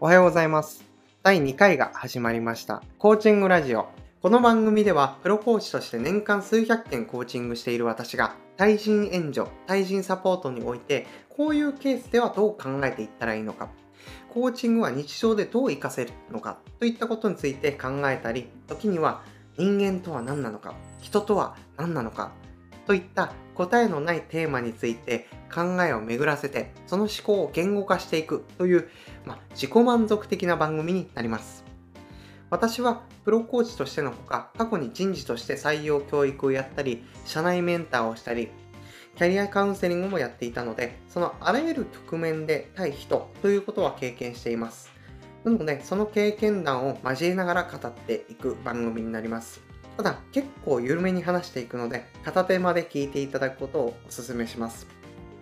おはようございます。第2回が始まりました。コーチングラジオ。この番組では、プロコーチとして年間数百件コーチングしている私が、対人援助、対人サポートにおいて、こういうケースではどう考えていったらいいのか、コーチングは日常でどう活かせるのか、といったことについて考えたり、時には人間とは何なのか、人とは何なのか、といった答えのないテーマについて考えを巡らせてその思考を言語化していくという、まあ、自己満足的な番組になります。私はプロコーチとしてのほか過去に人事として採用教育をやったり社内メンターをしたりキャリアカウンセリングもやっていたのでそのあらゆる局面で対人ということは経験しています。なのでその経験談を交えながら語っていく番組になります。ただ結構緩めに話していくので片手まで聞いていただくことをお勧めします。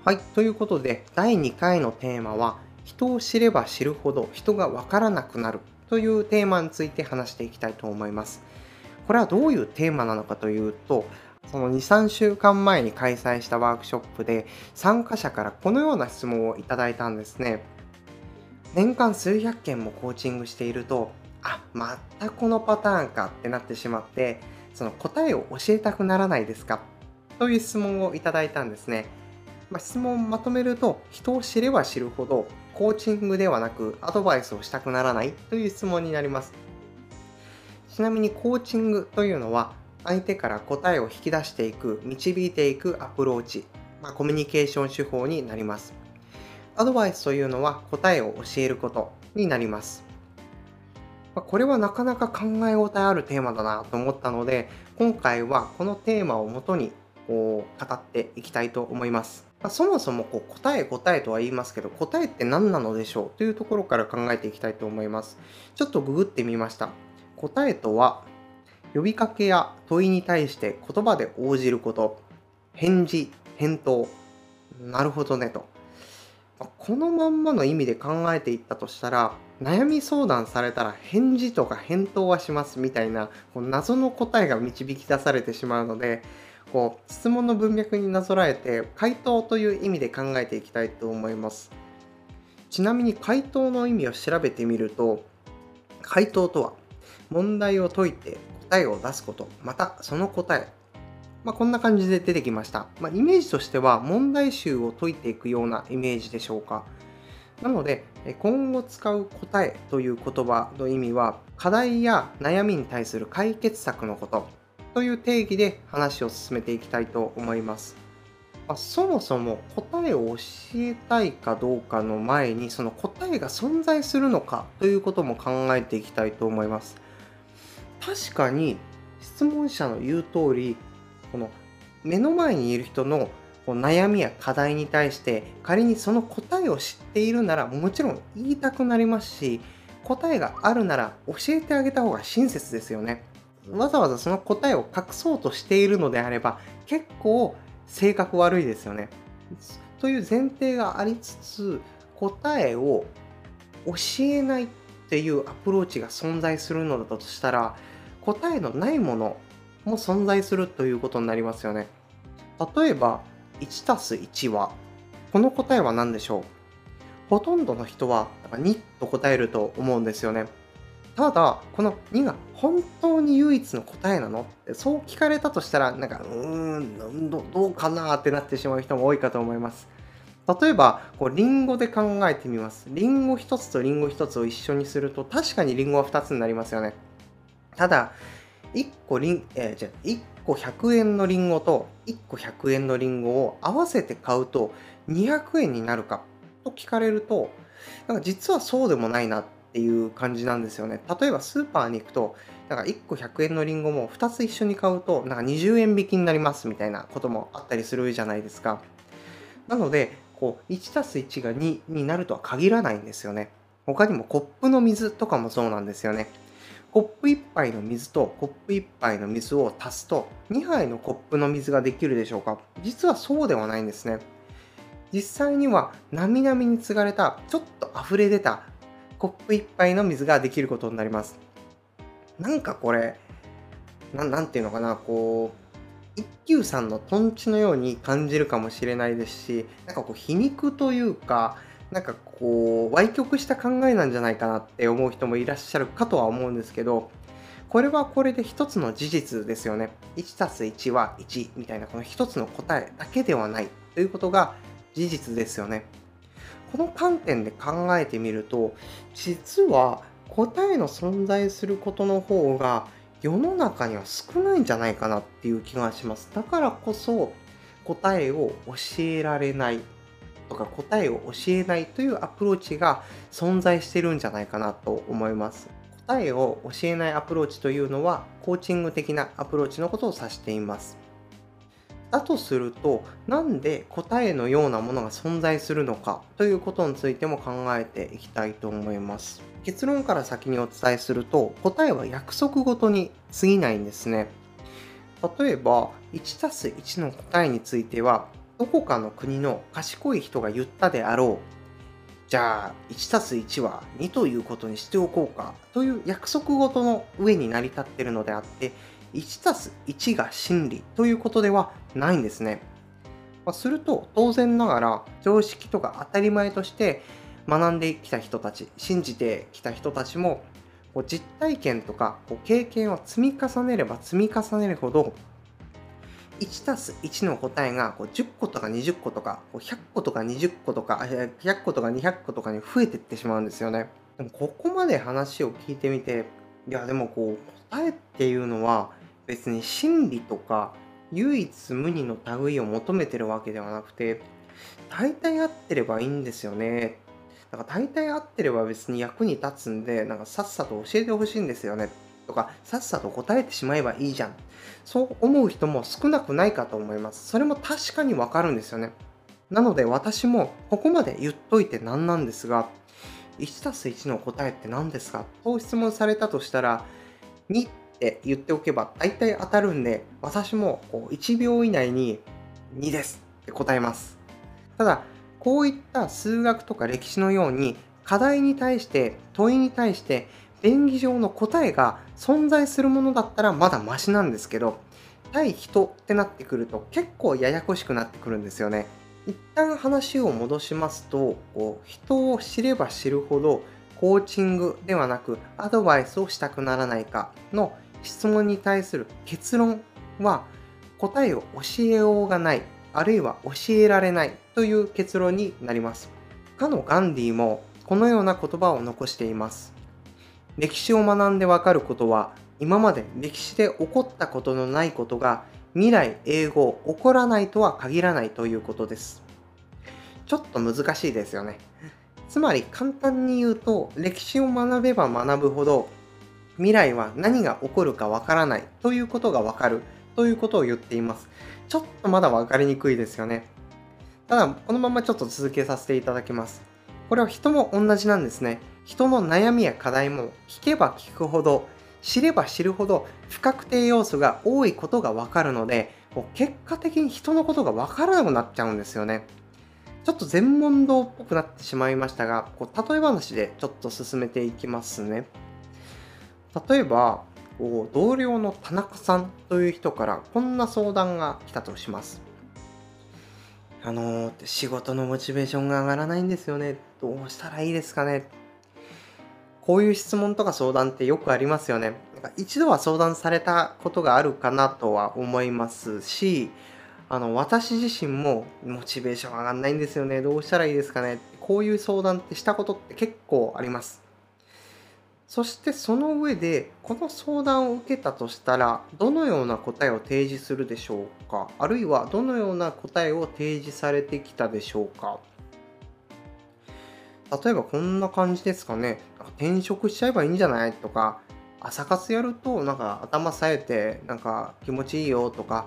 はい、ということで第2回のテーマは人を知れば知るほど人がわからなくなるというテーマについて話していきたいと思います。これはどういうテーマなのかというとその2、3週間前に開催したワークショップで参加者からこのような質問をいただいたんですね。年間数百件もコーチングしているとあまたこのパターンかってなってしまってその答えを教えたくならないですか？という質問をいただいたんですね、まあ、質問をまとめると人を知れば知るほどコーチングではなくアドバイスをしたくならないという質問になります。ちなみにコーチングというのは相手から答えを引き出していく導いていくアプローチ、まあ、コミュニケーション手法になります。アドバイスというのは答えを教えることになります。これはなかなか考え応えあるテーマだなと思ったので今回はこのテーマをもとにこう語っていきたいと思います。そもそもこう答え答えとは言いますけど答えって何なのでしょうというところから考えていきたいと思います。ちょっとググってみました。答えとは呼びかけや問いに対して言葉で応じること返事返答なるほどねとこのまんまの意味で考えていったとしたら悩み相談されたら返事とか返答はしますみたいなこう謎の答えが導き出されてしまうのでこう質問の文脈になぞらえて回答という意味で考えていきたいと思います。ちなみに回答の意味を調べてみると回答とは問題を解いて答えを出すことまたその答えまあ、こんな感じで出てきました。まあ、イメージとしては問題集を解いていくようなイメージでしょうか。なので、今後使う答えという言葉の意味は、課題や悩みに対する解決策のことという定義で話を進めていきたいと思います。まあ、そもそも答えを教えたいかどうかの前に、その答えが存在するのかということも考えていきたいと思います。確かに質問者の言う通り、この目の前にいる人のこう悩みや課題に対して仮にその答えを知っているならもちろん言いたくなりますし答えがあるなら教えてあげた方が親切ですよね。わざわざその答えを隠そうとしているのであれば結構性格悪いですよね。という前提がありつつ答えを教えないっていうアプローチが存在するのだとしたら答えのないものも存在するということになりますよね。例えば、1たす1は、この答えは何でしょう？ほとんどの人は2と答えると思うんですよね。ただ、この2が本当に唯一の答えなの？ってそう聞かれたとしたら、なんか、うーんど、どうかなーってなってしまう人も多いかと思います。例えば、こうリンゴで考えてみます。リンゴ1つとリンゴ1つを一緒にすると、確かにリンゴは2つになりますよね。ただ、1個リン、えー、じゃ1個100円のリンゴと1個100円のリンゴを合わせて買うと200円になるかと聞かれるとなんか実はそうでもないなっていう感じなんですよね。例えばスーパーに行くとなんか1個100円のリンゴも2つ一緒に買うとなんか20円引きになりますみたいなこともあったりするじゃないですか。なのでこう1たす1が2になるとは限らないんですよね。他にもコップの水とかもそうなんですよね。コップ1杯の水とコップ1杯の水を足すと2杯のコップの水ができるでしょうか？実はそうではないんですね。実際にはなみなみに継がれたちょっと溢れ出たコップ1杯の水ができることになります。なんかこれ、ななんていうのかな、こう、一休さんのトンチのように感じるかもしれないですし、なんかこう皮肉というか、なんかこう、歪曲した考えなんじゃないかなって思う人もいらっしゃるかとは思うんですけど、これはこれで一つの事実ですよね。1たす1は1みたいなこの一つの答えだけではないということが事実ですよね。この観点で考えてみると、実は答えの存在することの方が世の中には少ないんじゃないかなっていう気がします。だからこそ答えを教えられないとか答えを教えないというアプローチが存在してるんじゃないかなと思います。答えを教えないアプローチというのはコーチング的なアプローチのことを指しています。だとするとなんで答えのようなものが存在するのかということについても考えていきたいと思います。結論から先にお伝えすると答えは約束ごとに過ぎないんですね。例えば 1+1 の答えについてはどこかの国の賢い人が言ったであろうじゃあ 1+1 は2ということにしておこうかという約束事の上に成り立っているのであって 1+1 が真理ということではないんですね。ますると当然ながら常識とか当たり前として学んできた人たち信じてきた人たちも実体験とか経験を積み重ねれば積み重ねるほど1たす1の答えがこう10個とか20個とか100個とか20個とか100個とか200個とかに増えていってしまうんですよね。でもここまで話を聞いてみていやでもこう答えっていうのは別に真理とか唯一無二の類を求めてるわけではなくて大体合ってればいいんですよね。だから大体合ってれば別に役に立つんでなんかさっさと教えてほしいんですよね。とかさっさと答えてしまえばいいじゃんそう思う人も少なくないかと思います。それも確かにわかるんですよね。なので私もここまで言っといてなんなんですが 1+1 の答えって何ですか？と質問されたとしたら2って言っておけば大体当たるんで私もこう1秒以内に2ですって答えます。ただこういった数学とか歴史のように課題に対して問いに対して便宜上の答えが存在するものだったらまだマシなんですけど対人ってなってくると結構ややこしくなってくるんですよね。一旦話を戻しますとこう人を知れば知るほどコーチングではなくアドバイスをしたくならないかの質問に対する結論は答えを教えようがないあるいは教えられないという結論になります。かのガンディもこのような言葉を残しています。歴史を学んでわかることは今まで歴史で起こったことのないことが未来英語起こらないとは限らないということです。ちょっと難しいですよね。つまり簡単に言うと歴史を学べば学ぶほど未来は何が起こるかわからないということがわかるということを言っています。ちょっとまだ分かりにくいですよね。ただこのままちょっと続けさせていただきます。これは人も同じなんですね。人の悩みや課題も聞けば聞くほど知れば知るほど不確定要素が多いことがわかるので結果的に人のことがわからなくなっちゃうんですよね。ちょっと全問答っぽくなってしまいましたが、こう例え話でちょっと進めていきますね。例えば、同僚の田中さんという人からこんな相談が来たとします。あのー、仕事のモチベーションが上がらないんですよね。どうしたらいいですかねこういう質問とか相談ってよくありますよね。なんか一度は相談されたことがあるかなとは思いますし、あの私自身もモチベーション上がんないんですよね。どうしたらいいですかね。こういう相談ってしたことって結構あります。そしてその上で、この相談を受けたとしたら、どのような答えを提示するでしょうかあるいはどのような答えを提示されてきたでしょうか例えばこんな感じですかね。転職しちゃえばいいんじゃない？とか、朝活やるとなんか頭冴えてなんか気持ちいいよとか、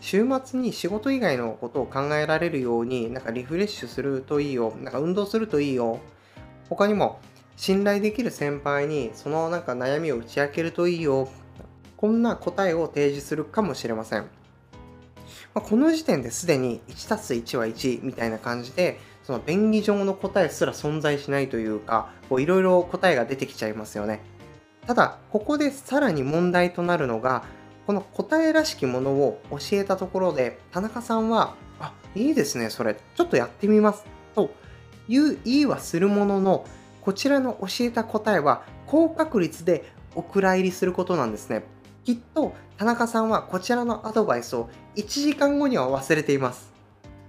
週末に仕事以外のことを考えられるようになんかリフレッシュするといいよ。なんか運動するといいよ。他にも信頼できる先輩にそのなんか悩みを打ち明けるといいよ。こんな答えを提示するかもしれません。まあ、この時点ですでに 1+1 は1みたいな感じでその便宜上の答えすら存在しないというか、いろいろ答えが出てきちゃいますよね。ただ、ここでさらに問題となるのが、この答えらしきものを教えたところで、田中さんは、あ、いいですね、それ、ちょっとやってみます、と言う言いはするもののこちらの教えた答えは高確率でお蔵入りすることなんですね。きっと田中さんはこちらのアドバイスを1時間後には忘れています。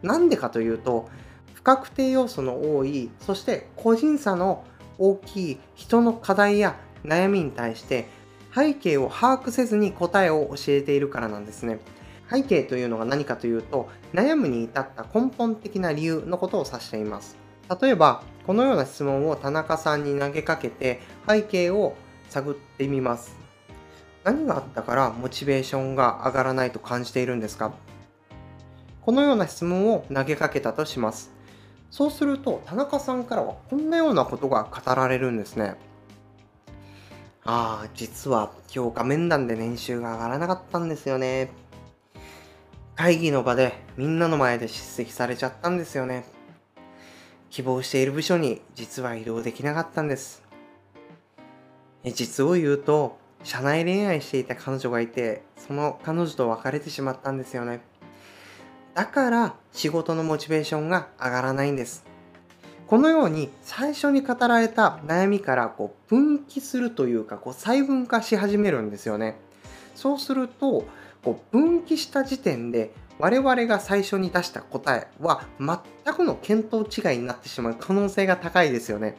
なんでかというと確定要素の多いそして個人差の大きい人の課題や悩みに対して背景を把握せずに答えを教えているからなんですね。背景というのが何かというと悩むに至った根本的な理由のことを指しています。例えばこのような質問を田中さんに投げかけて背景を探ってみます。何があったからモチベーションが上がらないと感じているんですか？このような質問を投げかけたとします。そうすると田中さんからはこんなようなことが語られるんですね。ああ実は今日画面談で年収が上がらなかったんですよね。会議の場でみんなの前で叱責されちゃったんですよね。希望している部署に実は移動できなかったんです。実を言うと社内恋愛していた彼女がいてその彼女と別れてしまったんですよね。だから仕事のモチベーションが上がらないんですこのように最初に語られた悩みからこう分岐するというかこう細分化し始めるんですよねそうするとこう分岐した時点で我々が最初に出した答えは全くの見当違いになってしまう可能性が高いですよね。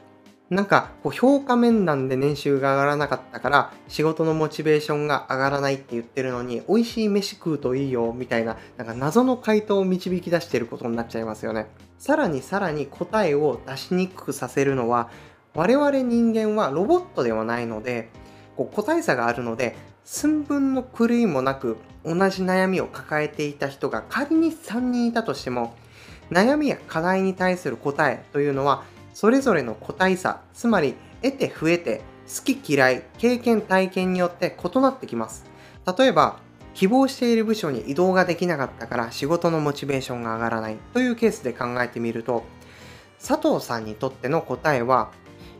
なんか評価面談で年収が上がらなかったから仕事のモチベーションが上がらないって言ってるのに美味しい飯食うといいよみたいななんか謎の回答を導き出してることになっちゃいますよね。さらにさらに答えを出しにくくさせるのは我々人間はロボットではないのでこう個体差があるので寸分の狂いもなく同じ悩みを抱えていた人が仮に3人いたとしても悩みや課題に対する答えというのはそれぞれの個体差つまり得て増えて好き嫌い経験体験によって異なってきます。例えば希望している部署に移動ができなかったから仕事のモチベーションが上がらないというケースで考えてみると佐藤さんにとっての答えは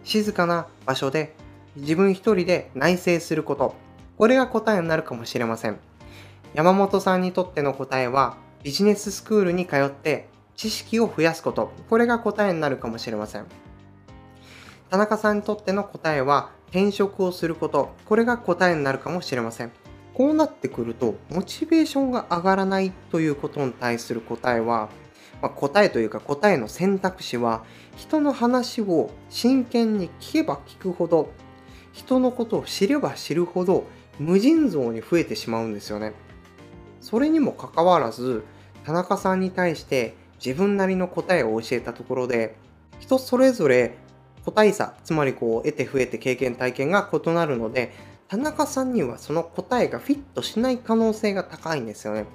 静かな場所で自分一人で内省すること。これが答えになるかもしれません。山本さんにとっての答えはビジネススクールに通って知識を増やすこと。これが答えになるかもしれません。田中さんにとっての答えは転職をすること。これが答えになるかもしれません。こうなってくると、モチベーションが上がらないということに対する答えは、まあ、答えというか答えの選択肢は、人の話を真剣に聞けば聞くほど、人のことを知れば知るほど、無尽蔵に増えてしまうんですよね。それにもかかわらず田中さんに対して自分なりの答えを教えたところで人それぞれ個体差つまりこう得て増えて経験体験が異なるので田中さんにはその答えがフィットしない可能性が高いんですよね。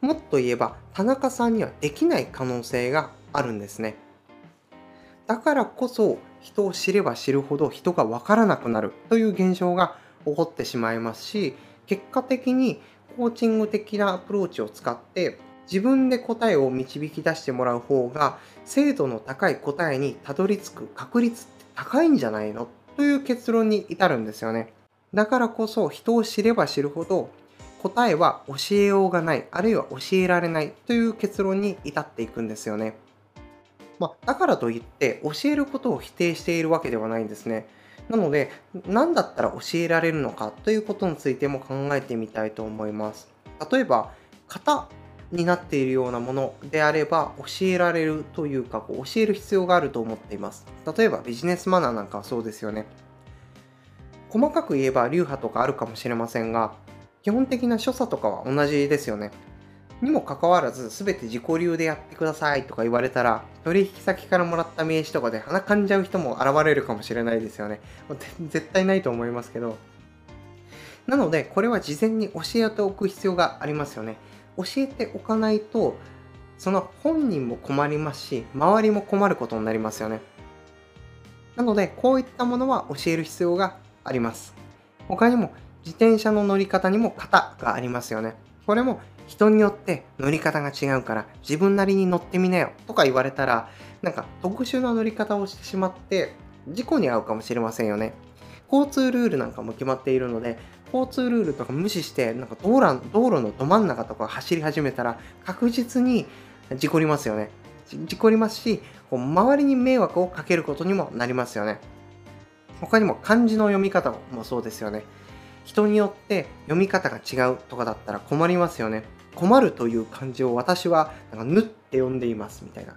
もっと言えば田中さんにはできない可能性があるんですね。だからこそ人を知れば知るほど人が分からなくなるという現象が起こってしまいますし結果的にコーチング的なアプローチを使って自分で答えを導き出してもらう方が精度の高い答えにたどり着く確率って高いんじゃないの？という結論に至るんですよね。だからこそ人を知れば知るほど答えは教えようがないあるいは教えられないという結論に至っていくんですよね。まあ、だからといって教えることを否定しているわけではないんですね。なので、何だったら教えられるのかということについても考えてみたいと思います。例えば、型になっているようなものであれば教えられるというかこう教える必要があると思っています。例えばビジネスマナーなんかはそうですよね。細かく言えば流派とかあるかもしれませんが、基本的な所作とかは同じですよね。にもかかわらず全て自己流でやってくださいとか言われたら取引先からもらった名刺とかで鼻かんじゃう人も現れるかもしれないですよね絶対ないと思いますけどなのでこれは事前に教えておく必要がありますよね教えておかないとその本人も困りますし周りも困ることになりますよね。なのでこういったものは教える必要があります。他にも自転車の乗り方にも型がありますよね。これも人によって乗り方が違うから自分なりに乗ってみなよとか言われたらなんか特殊な乗り方をしてしまって事故に遭うかもしれませんよね。交通ルールなんかも決まっているので交通ルールとか無視してなんか道路道路のど真ん中とか走り始めたら確実に事故りますよね事故りますし、こう周りに迷惑をかけることにもなりますよね。他にも漢字の読み方もそうですよね。人によって読み方が違うとかだったら困りますよね。困るという漢字を私はなんかぬって読んでいますみたいな。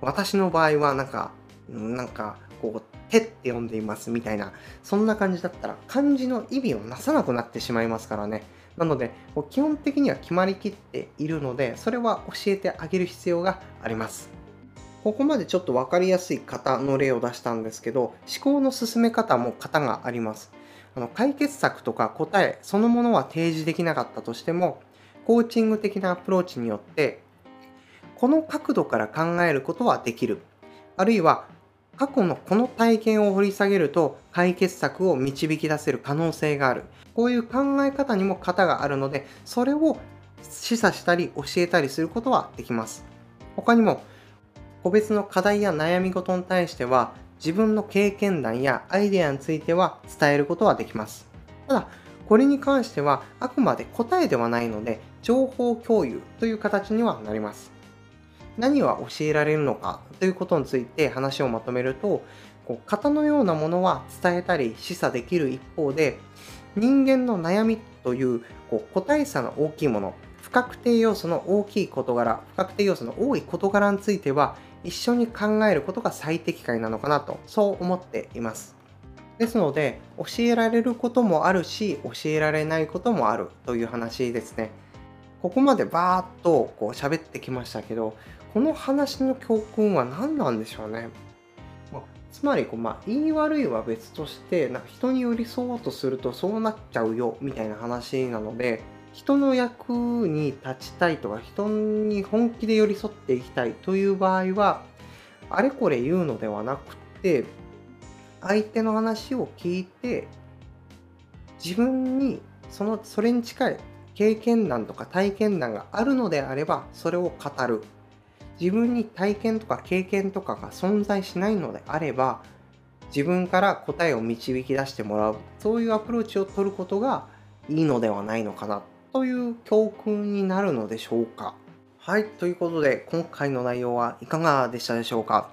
私の場合はなんか、なんかこう手って読んでいますみたいな、そんな感じだったら漢字の意味をなさなくなってしまいますからね。なので、基本的には決まりきっているので、それは教えてあげる必要があります。ここまでちょっと分かりやすい型の例を出したんですけど、思考の進め方も型があります。あの解決策とか答えそのものは提示できなかったとしても、コーチング的なアプローチによって、この角度から考えることはできる。あるいは、過去のこの体験を掘り下げると解決策を導き出せる可能性がある。こういう考え方にも型があるので、それを示唆したり教えたりすることはできます。他にも、個別の課題や悩み事に対しては、自分の経験談やアイデアについては伝えることはできます。ただ、これに関してはあくまで答えではないので、情報共有という形にはなります。何は教えられるのかということについて話をまとめると、こう型のようなものは伝えたり示唆できる一方で、人間の悩みというこう個体差の大きいもの、不確定要素の大きい事柄、不確定要素の多い事柄については、一緒に考えることが最適解なのかなと、そう思っています。ですので、教えられることもあるし、教えられないこともあるという話ですね。ここまでバーッとこう喋ってきましたけど、この話の教訓は何なんでしょうね？つまりこう、まあ、言い悪いは別としてなんか人に寄り添おうとするとそうなっちゃうよみたいな話なので人の役に立ちたいとか人に本気で寄り添っていきたいという場合はあれこれ言うのではなくて相手の話を聞いて自分にそのそれに近い経験談とか体験談があるのであればそれを語る。自分に体験とか経験とかが存在しないのであれば自分から答えを導き出してもらう。そういうアプローチを取ることがいいのではないのかな。という教訓になるのでしょうか。はいということで今回の内容はいかがでしたでしょうか。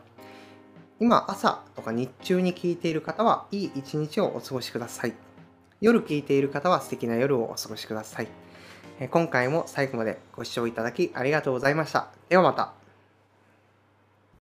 今朝とか日中に聞いている方はいい一日をお過ごしください。夜聞いている方は素敵な夜をお過ごしください。今回も最後までご視聴いただきありがとうございました。ではまた。